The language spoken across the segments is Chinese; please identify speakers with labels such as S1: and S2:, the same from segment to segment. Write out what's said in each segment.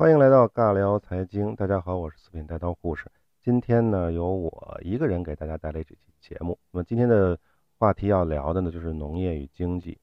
S1: 欢迎来到尬聊财经，大家好，我是四品带刀护士。今天呢，由我一个人给大家带来这期节目。那么今天的话题要聊的呢，就是农业与经济。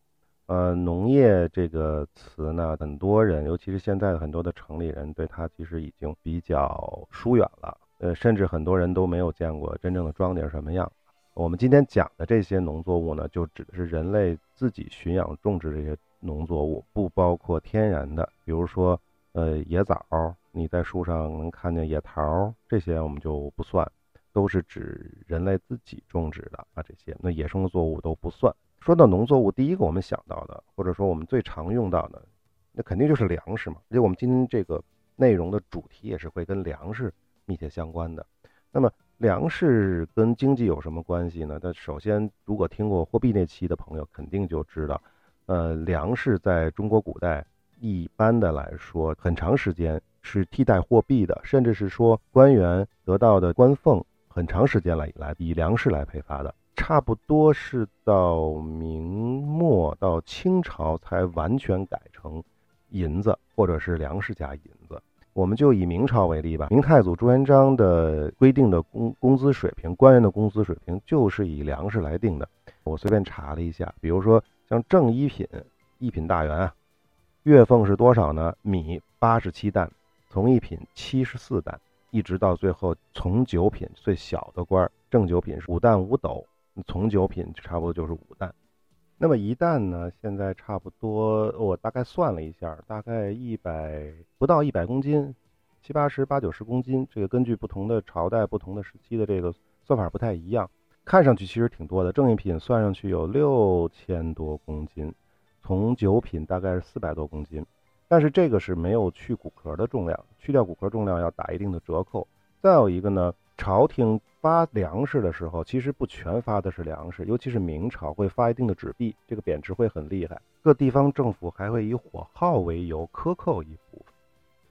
S1: 呃，农业这个词呢，很多人，尤其是现在的很多的城里人，对它其实已经比较疏远了。呃，甚至很多人都没有见过真正的庄稼什么样。我们今天讲的这些农作物呢，就指的是人类自己驯养种植这些农作物，不包括天然的，比如说。呃，野枣，你在树上能看见野桃，这些我们就不算，都是指人类自己种植的啊。这些那野生的作物都不算。说到农作物，第一个我们想到的，或者说我们最常用到的，那肯定就是粮食嘛。而且我们今天这个内容的主题也是会跟粮食密切相关的。那么粮食跟经济有什么关系呢？那首先，如果听过货币那期的朋友，肯定就知道，呃，粮食在中国古代。一般的来说，很长时间是替代货币的，甚至是说官员得到的官俸，很长时间来以来以粮食来配发的，差不多是到明末到清朝才完全改成银子或者是粮食加银子。我们就以明朝为例吧，明太祖朱元璋的规定的工工资水平，官员的工资水平就是以粮食来定的。我随便查了一下，比如说像正一品一品大员啊。月俸是多少呢？米八十七担，从一品七十四担，一直到最后从九品最小的官儿，正九品是五担五斗，从九品就差不多就是五担。那么一担呢？现在差不多，我大概算了一下，大概一百不到一百公斤，七八十八九十公斤。这个根据不同的朝代、不同的时期的这个算法不太一样，看上去其实挺多的。正一品算上去有六千多公斤。从九品大概是四百多公斤，但是这个是没有去骨壳的重量，去掉骨壳重量要打一定的折扣。再有一个呢，朝廷发粮食的时候，其实不全发的是粮食，尤其是明朝会发一定的纸币，这个贬值会很厉害。各地方政府还会以火耗为由克扣一部分。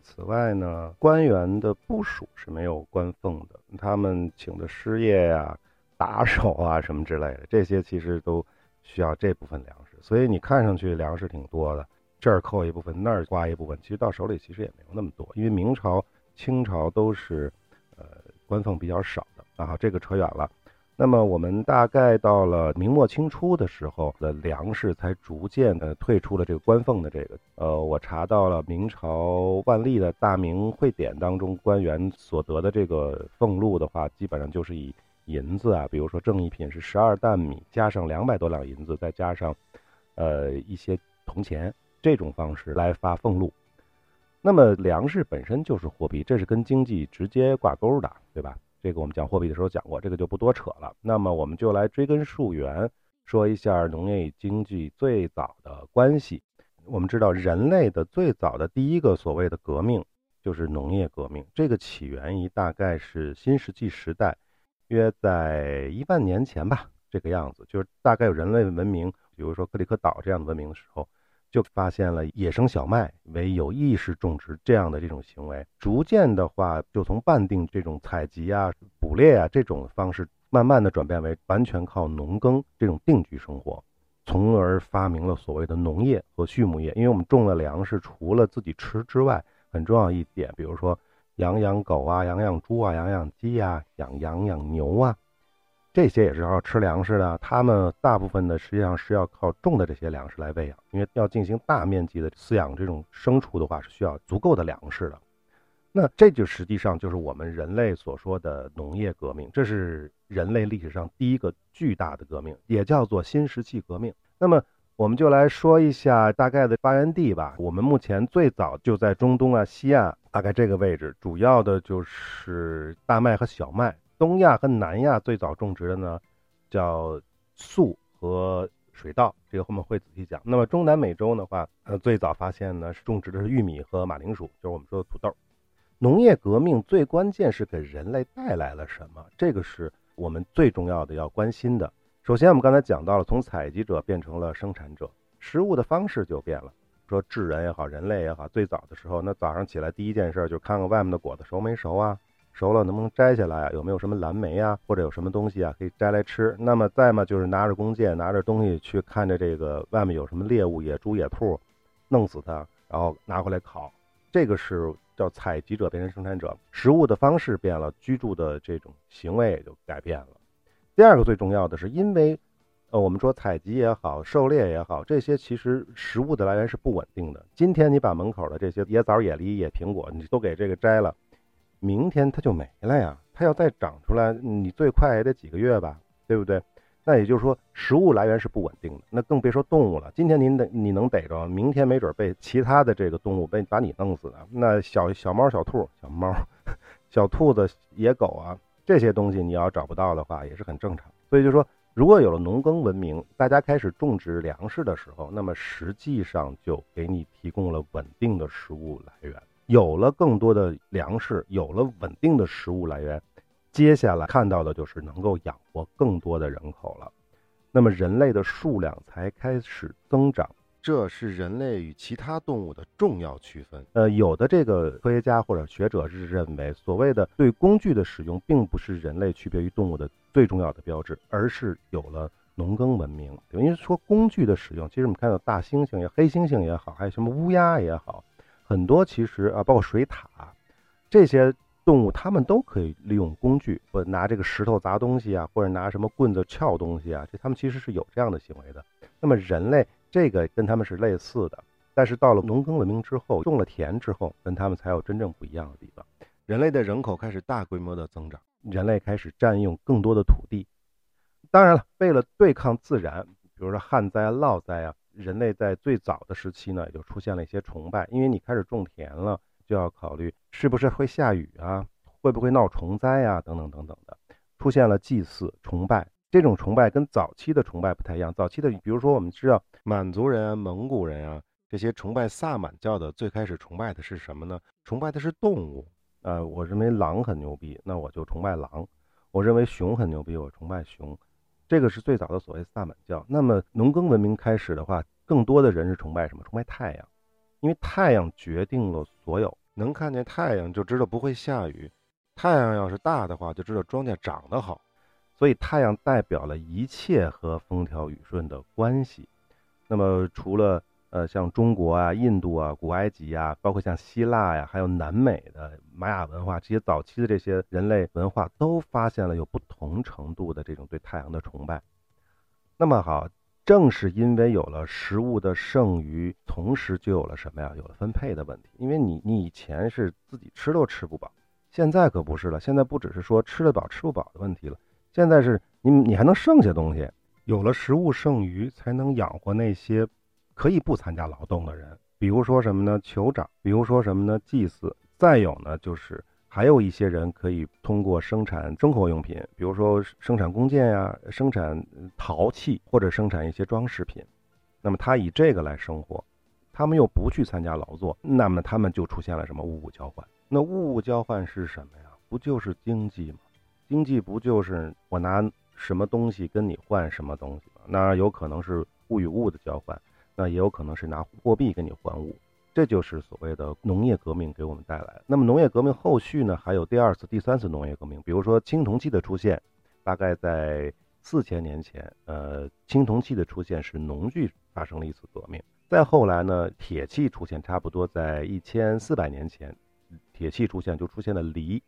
S1: 此外呢，官员的部署是没有官俸的，他们请的师爷呀、打手啊什么之类的，这些其实都需要这部分粮食。所以你看上去粮食挺多的，这儿扣一部分，那儿刮一部分，其实到手里其实也没有那么多，因为明朝、清朝都是，呃，官俸比较少的。啊，这个扯远了。那么我们大概到了明末清初的时候，的粮食才逐渐的退出了这个官俸的这个。呃，我查到了明朝万历的大明会典当中，官员所得的这个俸禄的话，基本上就是以银子啊，比如说正一品是十二担米，加上两百多两银子，再加上。呃，一些铜钱这种方式来发俸禄，那么粮食本身就是货币，这是跟经济直接挂钩的，对吧？这个我们讲货币的时候讲过，这个就不多扯了。那么我们就来追根溯源，说一下农业与经济最早的关系。我们知道，人类的最早的第一个所谓的革命就是农业革命，这个起源于大概是新石器时代，约在一万年前吧，这个样子，就是大概有人类文明。比如说克里克岛这样的文明的时候，就发现了野生小麦为有意识种植这样的这种行为，逐渐的话就从半定这种采集啊、捕猎啊这种方式，慢慢的转变为完全靠农耕这种定居生活，从而发明了所谓的农业和畜牧业。因为我们种了粮食，除了自己吃之外，很重要一点，比如说养养狗啊、养养猪啊、养养鸡啊、养养养牛啊。这些也是要吃粮食的，他们大部分呢实际上是要靠种的这些粮食来喂养，因为要进行大面积的饲养这种牲畜的话，是需要足够的粮食的。那这就实际上就是我们人类所说的农业革命，这是人类历史上第一个巨大的革命，也叫做新石器革命。那么我们就来说一下大概的发源地吧。我们目前最早就在中东啊、西亚大概这个位置，主要的就是大麦和小麦。东亚和南亚最早种植的呢，叫粟和水稻，这个后面会仔细讲。那么中南美洲的话，呃，最早发现呢是种植的是玉米和马铃薯，就是我们说的土豆。农业革命最关键是给人类带来了什么？这个是我们最重要的要关心的。首先，我们刚才讲到了，从采集者变成了生产者，食物的方式就变了。说智人也好，人类也好，最早的时候，那早上起来第一件事就看看外面的果子熟没熟啊。熟了能不能摘下来啊？有没有什么蓝莓啊，或者有什么东西啊可以摘来吃？那么再嘛就是拿着弓箭，拿着东西去看着这个外面有什么猎物，野猪、野兔，弄死它，然后拿回来烤。这个是叫采集者变成生产者，食物的方式变了，居住的这种行为也就改变了。第二个最重要的是，因为呃，我们说采集也好，狩猎也好，这些其实食物的来源是不稳定的。今天你把门口的这些野枣、野梨、野苹果，你都给这个摘了，明天它就没了呀。它要再长出来，你最快也得几个月吧，对不对？那也就是说，食物来源是不稳定的。那更别说动物了。今天您得你能逮着，明天没准被其他的这个动物被把你弄死的。那小小猫、小兔、小猫、小兔子、野狗啊，这些东西你要找不到的话，也是很正常。所以就说。如果有了农耕文明，大家开始种植粮食的时候，那么实际上就给你提供了稳定的食物来源。有了更多的粮食，有了稳定的食物来源，接下来看到的就是能够养活更多的人口了。那么人类的数量才开始增长。这是人类与其他动物的重要区分。呃，有的这个科学家或者学者是认为，所谓的对工具的使用，并不是人类区别于动物的最重要的标志，而是有了农耕文明。等于说，工具的使用，其实我们看到大猩猩也、黑猩猩也好，还有什么乌鸦也好，很多其实啊，包括水獭这些动物，它们都可以利用工具，或拿这个石头砸东西啊，或者拿什么棍子撬东西啊，这它们其实是有这样的行为的。那么人类。这个跟他们是类似的，但是到了农耕文明之后，种了田之后，跟他们才有真正不一样的地方。人类的人口开始大规模的增长，人类开始占用更多的土地。当然了，为了对抗自然，比如说旱灾、涝灾啊，人类在最早的时期呢，也就出现了一些崇拜，因为你开始种田了，就要考虑是不是会下雨啊，会不会闹虫灾啊，等等等等的，出现了祭祀、崇拜。这种崇拜跟早期的崇拜不太一样。早期的，比如说我们知道满族人啊、蒙古人啊这些崇拜萨满教的，最开始崇拜的是什么呢？崇拜的是动物。呃，我认为狼很牛逼，那我就崇拜狼；我认为熊很牛逼，我崇拜熊。这个是最早的所谓萨满教。那么农耕文明开始的话，更多的人是崇拜什么？崇拜太阳，因为太阳决定了所有。能看见太阳就知道不会下雨，太阳要是大的话，就知道庄稼长得好。所以太阳代表了一切和风调雨顺的关系。那么除了呃像中国啊、印度啊、古埃及啊，包括像希腊呀，还有南美的玛雅文化，这些早期的这些人类文化都发现了有不同程度的这种对太阳的崇拜。那么好，正是因为有了食物的剩余，同时就有了什么呀？有了分配的问题。因为你你以前是自己吃都吃不饱，现在可不是了。现在不只是说吃得饱吃不饱的问题了。现在是你，你还能剩下东西，有了食物剩余，才能养活那些可以不参加劳动的人。比如说什么呢？酋长，比如说什么呢？祭祀。再有呢，就是还有一些人可以通过生产生活用品，比如说生产弓箭呀，生产陶器或者生产一些装饰品。那么他以这个来生活，他们又不去参加劳作，那么他们就出现了什么物物交换？那物物交换是什么呀？不就是经济吗？经济不就是我拿什么东西跟你换什么东西吗？那有可能是物与物的交换，那也有可能是拿货币跟你换物，这就是所谓的农业革命给我们带来的。那么农业革命后续呢，还有第二次、第三次农业革命，比如说青铜器的出现，大概在四千年前，呃，青铜器的出现是农具发生了一次革命。再后来呢，铁器出现，差不多在一千四百年前，铁器出现就出现了犁。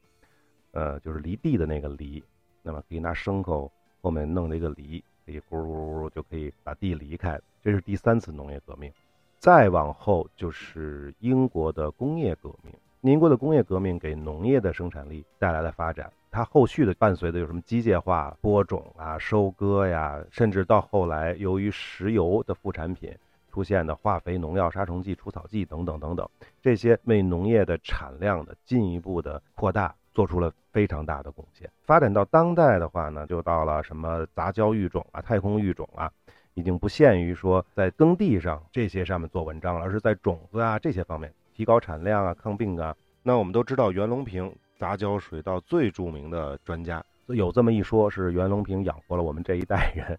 S1: 呃，就是犁地的那个犁，那么可以拿牲口后面弄了一个犁，可以咕咕噜就可以把地犁开。这是第三次农业革命。再往后就是英国的工业革命。英国的工业革命给农业的生产力带来了发展。它后续的伴随的有什么机械化、播种啊、收割呀，甚至到后来由于石油的副产品出现的化肥、农药、杀虫剂、除草剂等等等等，这些为农业的产量的进一步的扩大。做出了非常大的贡献。发展到当代的话呢，就到了什么杂交育种啊、太空育种啊，已经不限于说在耕地上这些上面做文章了，而是在种子啊这些方面提高产量啊、抗病啊。那我们都知道袁隆平杂交水稻最著名的专家，有这么一说，是袁隆平养活了我们这一代人。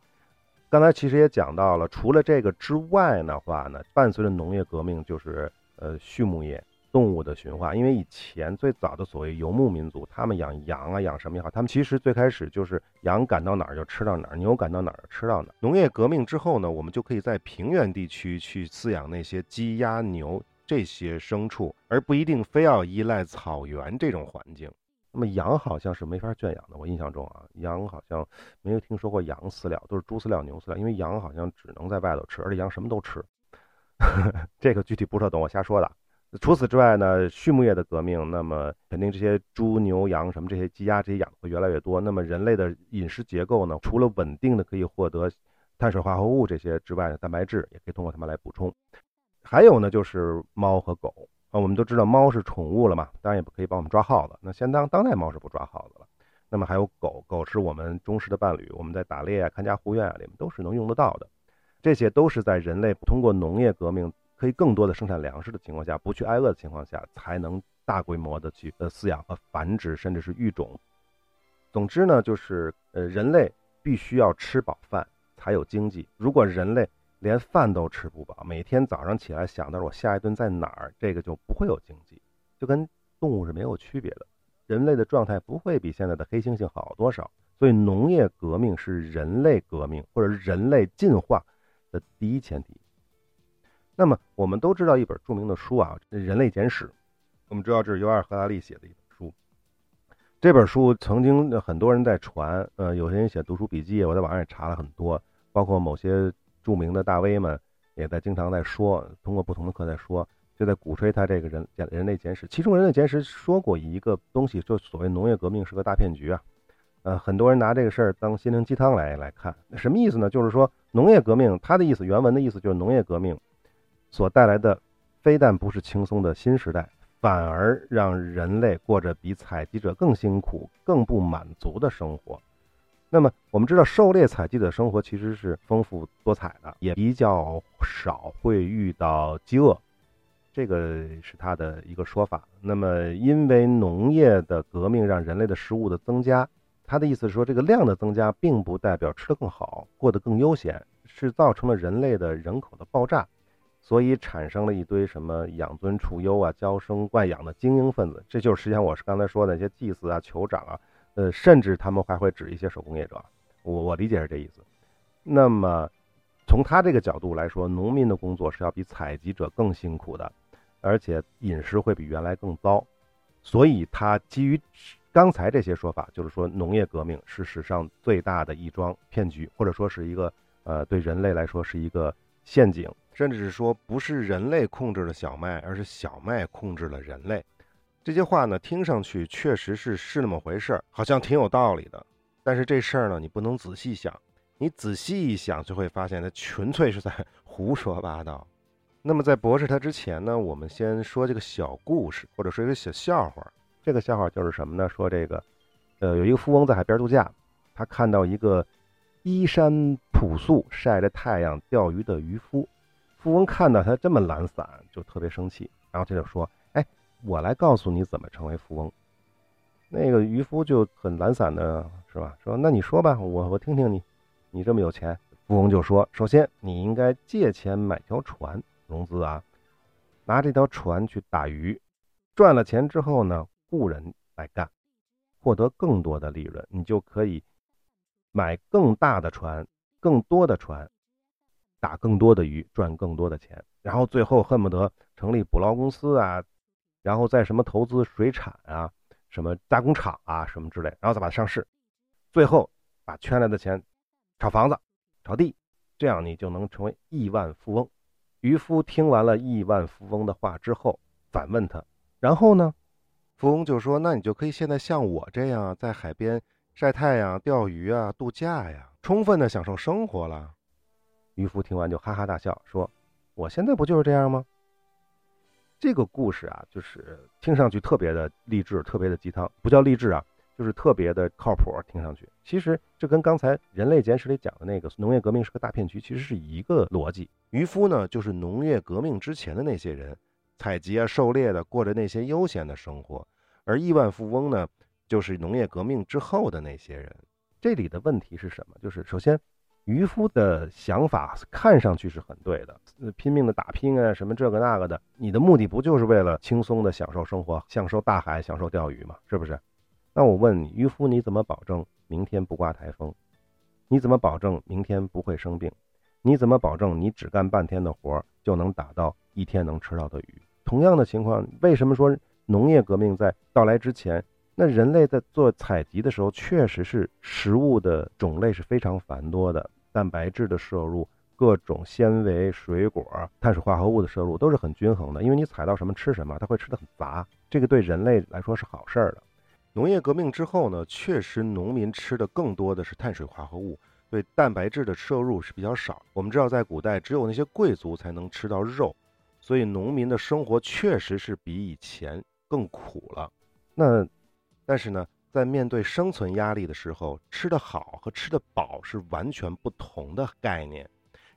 S1: 刚才其实也讲到了，除了这个之外的话呢，伴随着农业革命就是呃畜牧业。动物的驯化，因为以前最早的所谓游牧民族，他们养羊啊，养什么也好，他们其实最开始就是羊赶到哪儿就吃到哪儿，牛赶到哪儿吃到哪儿。农业革命之后呢，我们就可以在平原地区去饲养那些鸡鸭牛，这些牲畜，而不一定非要依赖草原这种环境。那么羊好像是没法圈养的，我印象中啊，羊好像没有听说过羊饲料，都是猪饲料、牛饲料，因为羊好像只能在外头吃，而且羊什么都吃。这个具体不是懂，我瞎说的。除此之外呢，畜牧业的革命，那么肯定这些猪、牛、羊什么这些鸡鸭这些养的会越来越多。那么人类的饮食结构呢，除了稳定的可以获得碳水化合物这些之外，蛋白质也可以通过它们来补充。还有呢，就是猫和狗。啊，我们都知道猫是宠物了嘛，当然也不可以帮我们抓耗子。那现当当代猫是不抓耗子了。那么还有狗狗是我们忠实的伴侣，我们在打猎啊、看家护院啊里面都是能用得到的。这些都是在人类通过农业革命可以更多的生产粮食的情况下，不去挨饿的情况下，才能大规模的去呃饲养和繁殖，甚至是育种。总之呢，就是呃人类必须要吃饱饭才有经济。如果人类连饭都吃不饱，每天早上起来想到我下一顿在哪儿，这个就不会有经济，就跟动物是没有区别的。人类的状态不会比现在的黑猩猩好多少。所以，农业革命是人类革命或者人类进化的第一前提。那么，我们都知道一本著名的书啊，《人类简史》，我们知道这是尤尔·赫拉利写的一本书。这本书曾经很多人在传，呃，有些人写读书笔记，我在网上也查了很多，包括某些。著名的大 V 们也在经常在说，通过不同的课在说，就在鼓吹他这个人人类简史。其中人类简史说过一个东西，就所谓农业革命是个大骗局啊。呃，很多人拿这个事儿当心灵鸡汤来来看，什么意思呢？就是说农业革命，它的意思原文的意思就是农业革命所带来的，非但不是轻松的新时代，反而让人类过着比采集者更辛苦、更不满足的生活。那么我们知道，狩猎采集的生活其实是丰富多彩的，也比较少会遇到饥饿，这个是他的一个说法。那么，因为农业的革命让人类的食物的增加，他的意思是说，这个量的增加并不代表吃得更好，过得更悠闲，是造成了人类的人口的爆炸，所以产生了一堆什么养尊处优啊、娇生惯养的精英分子。这就是实际上我是刚才说的那些祭司啊、酋长啊。呃，甚至他们还会指一些手工业者，我我理解是这意思。那么，从他这个角度来说，农民的工作是要比采集者更辛苦的，而且饮食会比原来更糟。所以，他基于刚才这些说法，就是说农业革命是史上最大的一桩骗局，或者说是一个呃对人类来说是一个陷阱，甚至是说不是人类控制了小麦，而是小麦控制了人类。这些话呢，听上去确实是是那么回事儿，好像挺有道理的。但是这事儿呢，你不能仔细想，你仔细一想就会发现，它纯粹是在 胡说八道。那么在驳斥他之前呢，我们先说这个小故事，或者说一个小笑话。这个笑话就是什么呢？说这个，呃，有一个富翁在海边度假，他看到一个衣衫朴素、晒着太阳钓鱼的渔夫。富翁看到他这么懒散，就特别生气，然后他就说。哎我来告诉你怎么成为富翁。那个渔夫就很懒散的是吧？说那你说吧，我我听听你，你这么有钱。富翁就说：首先你应该借钱买条船融资啊，拿这条船去打鱼，赚了钱之后呢，雇人来干，获得更多的利润，你就可以买更大的船、更多的船，打更多的鱼，赚更多的钱。然后最后恨不得成立捕捞公司啊。然后再什么投资水产啊，什么加工厂啊，什么之类，然后再把它上市，最后把圈来的钱炒房子、炒地，这样你就能成为亿万富翁。渔夫听完了亿万富翁的话之后，反问他：“然后呢？”富翁就说：“那你就可以现在像我这样在海边晒太阳、钓鱼啊、度假呀，充分的享受生活了。”渔夫听完就哈哈大笑，说：“我现在不就是这样吗？”这个故事啊，就是听上去特别的励志，特别的鸡汤，不叫励志啊，就是特别的靠谱。听上去，其实这跟刚才《人类简史》里讲的那个农业革命是个大骗局，其实是一个逻辑。渔夫呢，就是农业革命之前的那些人，采集啊、狩猎的，过着那些悠闲的生活；而亿万富翁呢，就是农业革命之后的那些人。这里的问题是什么？就是首先。渔夫的想法看上去是很对的，拼命的打拼啊，什么这个那个的，你的目的不就是为了轻松的享受生活，享受大海，享受钓鱼吗？是不是？那我问你，渔夫你怎么保证明天不刮台风？你怎么保证明天不会生病？你怎么保证你只干半天的活就能打到一天能吃到的鱼？同样的情况，为什么说农业革命在到来之前，那人类在做采集的时候，确实是食物的种类是非常繁多的，蛋白质的摄入、各种纤维、水果、碳水化合物的摄入都是很均衡的，因为你采到什么吃什么，它会吃的很杂，这个对人类来说是好事儿的。农业革命之后呢，确实农民吃的更多的是碳水化合物。对蛋白质的摄入是比较少。我们知道，在古代只有那些贵族才能吃到肉，所以农民的生活确实是比以前更苦了。那，但是呢，在面对生存压力的时候，吃得好和吃得饱是完全不同的概念。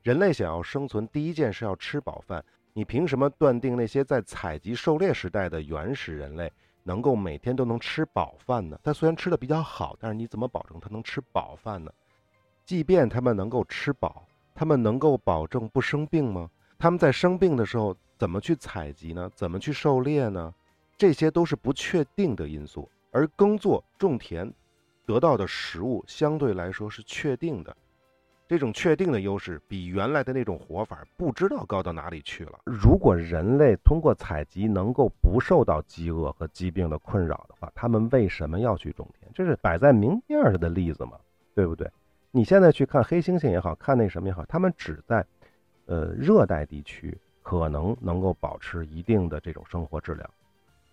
S1: 人类想要生存，第一件事要吃饱饭。你凭什么断定那些在采集狩猎时代的原始人类能够每天都能吃饱饭呢？他虽然吃的比较好，但是你怎么保证他能吃饱饭呢？即便他们能够吃饱，他们能够保证不生病吗？他们在生病的时候怎么去采集呢？怎么去狩猎呢？这些都是不确定的因素。而耕作、种田得到的食物相对来说是确定的，这种确定的优势比原来的那种活法不知道高到哪里去了。如果人类通过采集能够不受到饥饿和疾病的困扰的话，他们为什么要去种田？这是摆在明面上的例子嘛，对不对？你现在去看黑猩猩也好看那什么也好，他们只在，呃，热带地区可能能够保持一定的这种生活质量，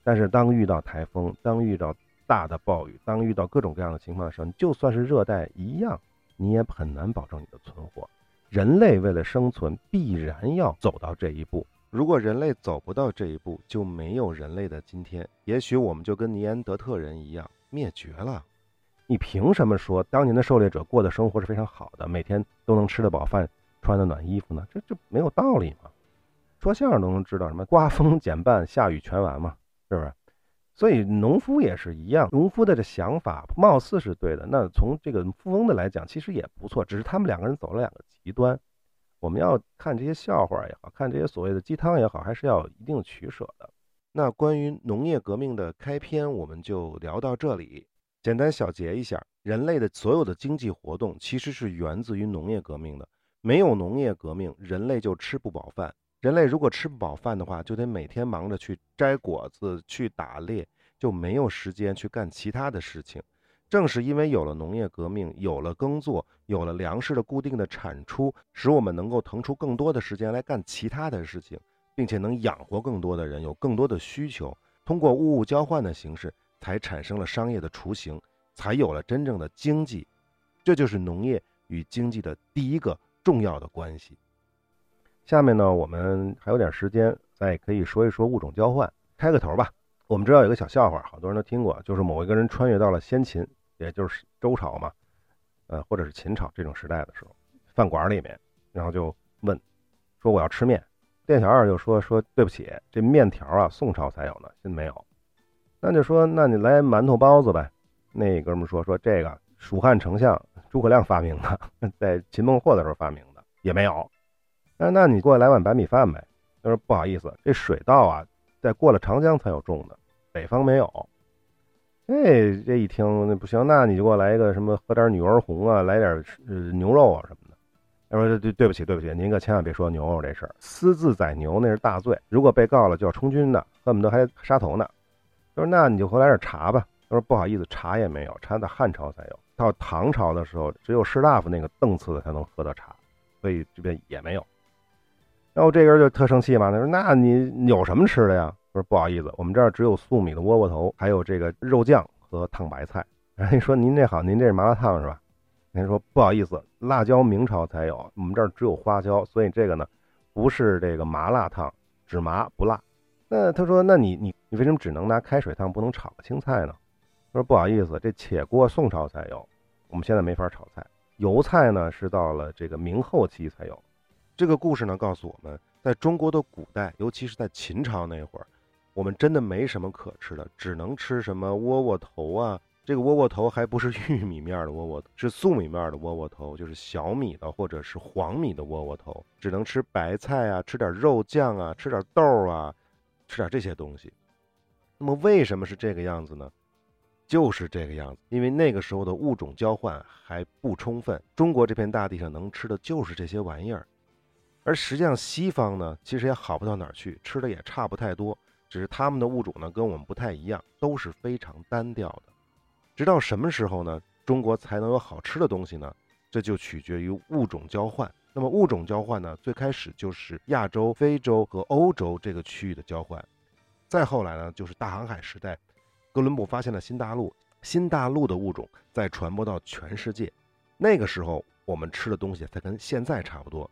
S1: 但是当遇到台风，当遇到大的暴雨，当遇到各种各样的情况的时候，你就算是热带一样，你也很难保证你的存活。人类为了生存，必然要走到这一步。如果人类走不到这一步，就没有人类的今天，也许我们就跟尼安德特人一样灭绝了。你凭什么说当年的狩猎者过的生活是非常好的，每天都能吃得饱饭，穿得暖衣服呢？这这没有道理嘛？说相声都能知道什么刮风减半，下雨全完嘛，是不是？所以农夫也是一样，农夫的这想法貌似是对的。那从这个富翁的来讲，其实也不错，只是他们两个人走了两个极端。我们要看这些笑话也好看这些所谓的鸡汤也好，还是要有一定取舍的。那关于农业革命的开篇，我们就聊到这里。简单小结一下，人类的所有的经济活动其实是源自于农业革命的。没有农业革命，人类就吃不饱饭。人类如果吃不饱饭的话，就得每天忙着去摘果子、去打猎，就没有时间去干其他的事情。正是因为有了农业革命，有了耕作，有了粮食的固定的产出，使我们能够腾出更多的时间来干其他的事情，并且能养活更多的人，有更多的需求。通过物物交换的形式。才产生了商业的雏形，才有了真正的经济，这就是农业与经济的第一个重要的关系。下面呢，我们还有点时间，再可以说一说物种交换，开个头吧。我们知道有个小笑话，好多人都听过，就是某一个人穿越到了先秦，也就是周朝嘛，呃，或者是秦朝这种时代的时候，饭馆里面，然后就问，说我要吃面，店小二就说说对不起，这面条啊，宋朝才有呢，现在没有。那就说，那你来馒头包子呗。那哥们说说这个蜀汉丞相诸葛亮发明的，在秦孟获的时候发明的也没有。那那你给我来碗白米饭呗。他说不好意思，这水稻啊，在过了长江才有种的，北方没有。哎，这一听那不行，那你就给我来一个什么，喝点女儿红啊，来点呃牛肉啊什么的。他说对对不起对不起，您可千万别说牛肉这事儿，私自宰牛那是大罪，如果被告了就要充军的，恨不得还杀头呢。他说：“那你就给我来点茶吧。”他说：“不好意思，茶也没有，茶在汉朝才有。到唐朝的时候，只有士大夫那个档次的才能喝到茶，所以这边也没有。”然后这个人就特生气嘛，他说：“那你有什么吃的呀？”他说：“不好意思，我们这儿只有粟米的窝窝头，还有这个肉酱和烫白菜。”然后说：“您这好，您这是麻辣烫是吧？”人说：“不好意思，辣椒明朝才有，我们这儿只有花椒，所以这个呢，不是这个麻辣烫，只麻不辣。”那他说：“那你你你为什么只能拿开水烫，不能炒个青菜呢？”他说：“不好意思，这铁锅宋朝才有，我们现在没法炒菜。油菜呢是到了这个明后期才有。”这个故事呢告诉我们，在中国的古代，尤其是在秦朝那会儿，我们真的没什么可吃的，只能吃什么窝窝头啊。这个窝窝头还不是 玉米面的窝窝头，是粟米面的窝窝头，就是小米的或者是黄米的窝窝头，只能吃白菜啊，吃点肉酱啊，吃点豆啊。吃点这些东西，那么为什么是这个样子呢？就是这个样子，因为那个时候的物种交换还不充分，中国这片大地上能吃的就是这些玩意儿。而实际上西方呢，其实也好不到哪儿去，吃的也差不太多，只是他们的物种呢跟我们不太一样，都是非常单调的。直到什么时候呢，中国才能有好吃的东西呢？这就取决于物种交换。那么物种交换呢，最开始就是亚洲、非洲和欧洲这个区域的交换，再后来呢，就是大航海时代，哥伦布发现了新大陆，新大陆的物种再传播到全世界，那个时候我们吃的东西才跟现在差不多。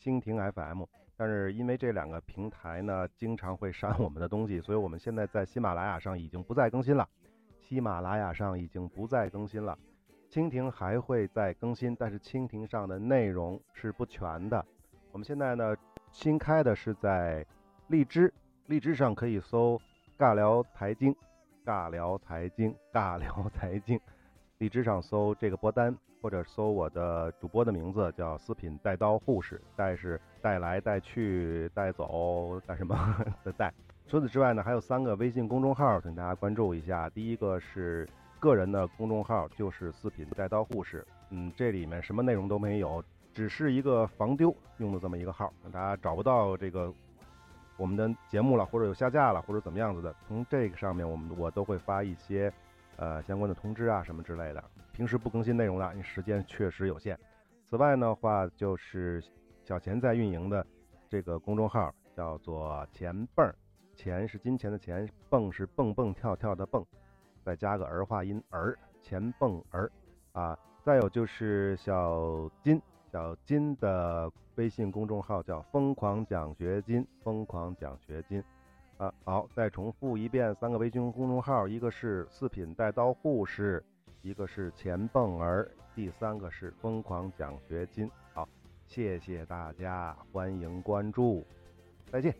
S1: 蜻蜓 FM，但是因为这两个平台呢，经常会删我们的东西，所以我们现在在喜马拉雅上已经不再更新了。喜马拉雅上已经不再更新了，蜻蜓还会再更新，但是蜻蜓上的内容是不全的。我们现在呢，新开的是在荔枝，荔枝上可以搜“尬聊财经”，尬聊财经，尬聊财经。荔枝上搜这个播单，或者搜我的主播的名字，叫四品带刀护士，带是带来带去带走带什么 的带。除此之外呢，还有三个微信公众号，请大家关注一下。第一个是个人的公众号，就是四品带刀护士，嗯，这里面什么内容都没有，只是一个防丢用的这么一个号，大家找不到这个我们的节目了，或者有下架了，或者怎么样子的，从这个上面我们我都会发一些。呃，相关的通知啊，什么之类的。平时不更新内容的，因为时间确实有限。此外的话，就是小钱在运营的这个公众号叫做“钱蹦儿”，钱是金钱的钱，蹦是蹦蹦跳跳的蹦，再加个儿化音儿，钱蹦儿啊。再有就是小金，小金的微信公众号叫“疯狂奖学金”，疯狂奖学金。啊，好，再重复一遍，三个微信公众号，一个是四品带刀护士，一个是钱蹦儿，第三个是疯狂奖学金。好，谢谢大家，欢迎关注，再见。